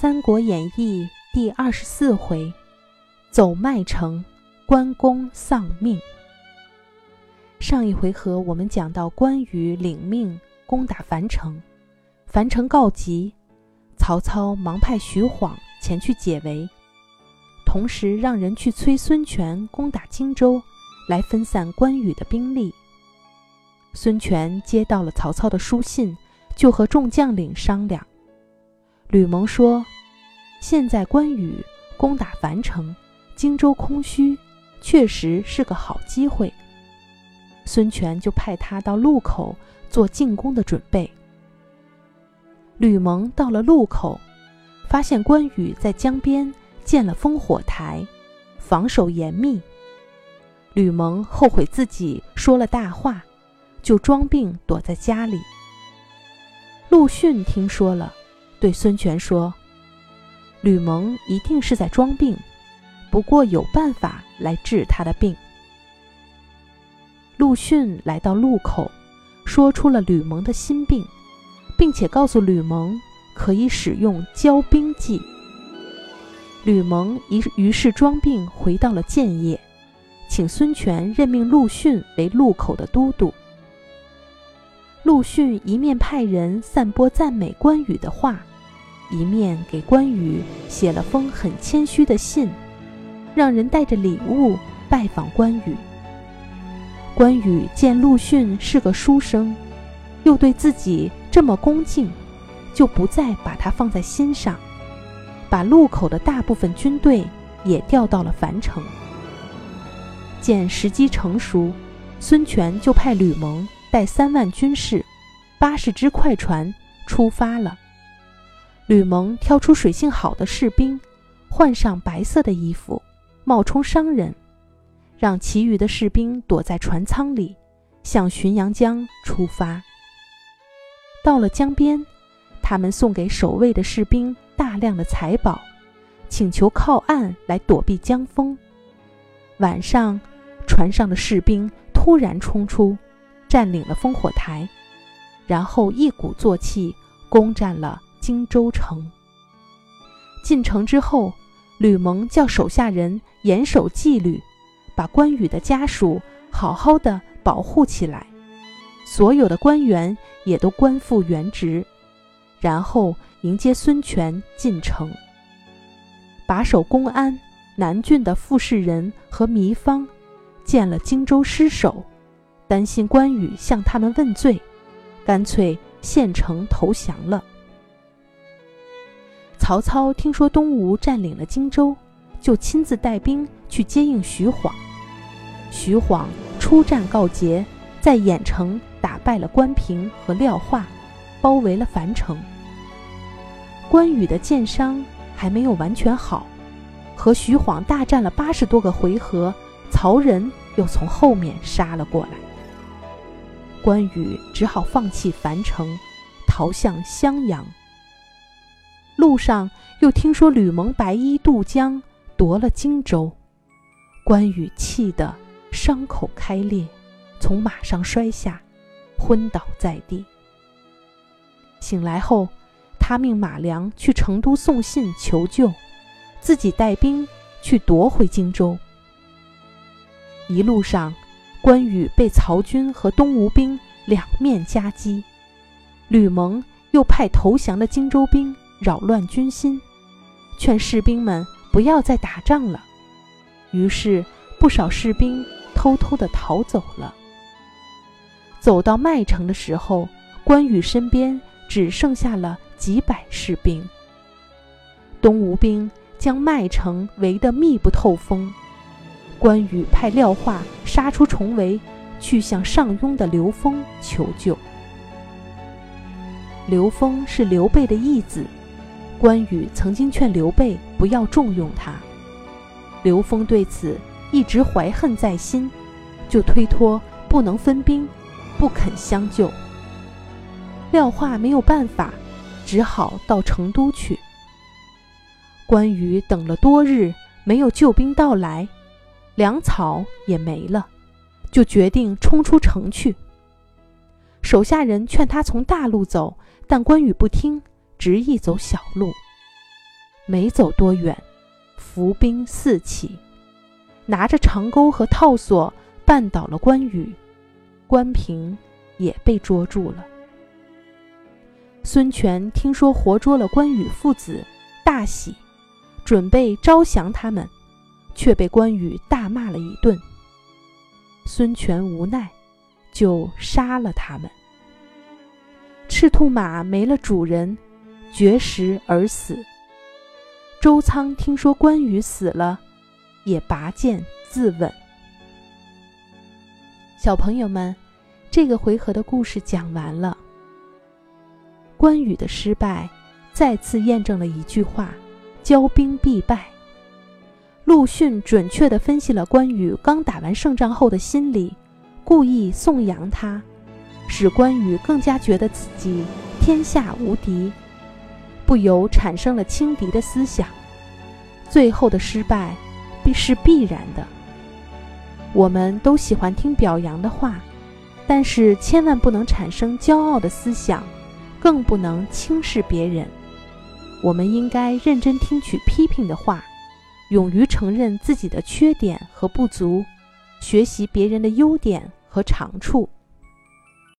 三国演义》第二十四回，走麦城，关公丧命。上一回合我们讲到关羽领命攻打樊城，樊城告急，曹操忙派徐晃前去解围，同时让人去催孙权攻打荆州，来分散关羽的兵力。孙权接到了曹操的书信，就和众将领商量。吕蒙说：“现在关羽攻打樊城，荆州空虚，确实是个好机会。”孙权就派他到路口做进攻的准备。吕蒙到了路口，发现关羽在江边建了烽火台，防守严密。吕蒙后悔自己说了大话，就装病躲在家里。陆逊听说了。对孙权说：“吕蒙一定是在装病，不过有办法来治他的病。”陆逊来到路口，说出了吕蒙的心病，并且告诉吕蒙可以使用交兵计。吕蒙于于是装病回到了建业，请孙权任命陆逊为路口的都督。陆逊一面派人散播赞美关羽的话。一面给关羽写了封很谦虚的信，让人带着礼物拜访关羽。关羽见陆逊是个书生，又对自己这么恭敬，就不再把他放在心上，把路口的大部分军队也调到了樊城。见时机成熟，孙权就派吕蒙带三万军士、八十只快船出发了。吕蒙挑出水性好的士兵，换上白色的衣服，冒充商人，让其余的士兵躲在船舱里，向浔阳江出发。到了江边，他们送给守卫的士兵大量的财宝，请求靠岸来躲避江风。晚上，船上的士兵突然冲出，占领了烽火台，然后一鼓作气攻占了。荆州城。进城之后，吕蒙叫手下人严守纪律，把关羽的家属好好的保护起来，所有的官员也都官复原职，然后迎接孙权进城。把守公安南郡的傅士仁和糜芳见了荆州失守，担心关羽向他们问罪，干脆献城投降了。曹操听说东吴占领了荆州，就亲自带兵去接应徐晃。徐晃出战告捷，在郾城打败了关平和廖化，包围了樊城。关羽的箭伤还没有完全好，和徐晃大战了八十多个回合，曹仁又从后面杀了过来。关羽只好放弃樊城，逃向襄阳。路上又听说吕蒙白衣渡江夺了荆州，关羽气得伤口开裂，从马上摔下，昏倒在地。醒来后，他命马良去成都送信求救，自己带兵去夺回荆州。一路上，关羽被曹军和东吴兵两面夹击，吕蒙又派投降的荆州兵。扰乱军心，劝士兵们不要再打仗了。于是，不少士兵偷偷地逃走了。走到麦城的时候，关羽身边只剩下了几百士兵。东吴兵将麦城围得密不透风。关羽派廖化杀出重围，去向上庸的刘封求救。刘封是刘备的义子。关羽曾经劝刘备不要重用他，刘封对此一直怀恨在心，就推脱不能分兵，不肯相救。廖化没有办法，只好到成都去。关羽等了多日，没有救兵到来，粮草也没了，就决定冲出城去。手下人劝他从大路走，但关羽不听。执意走小路，没走多远，伏兵四起，拿着长钩和套索绊倒了关羽，关平也被捉住了。孙权听说活捉了关羽父子，大喜，准备招降他们，却被关羽大骂了一顿。孙权无奈，就杀了他们。赤兔马没了主人，绝食而死。周仓听说关羽死了，也拔剑自刎。小朋友们，这个回合的故事讲完了。关羽的失败，再次验证了一句话：骄兵必败。陆逊准确地分析了关羽刚打完胜仗后的心理，故意颂扬他，使关羽更加觉得自己天下无敌，不由产生了轻敌的思想。最后的失败，必是必然的。我们都喜欢听表扬的话，但是千万不能产生骄傲的思想，更不能轻视别人。我们应该认真听取批评的话。勇于承认自己的缺点和不足，学习别人的优点和长处。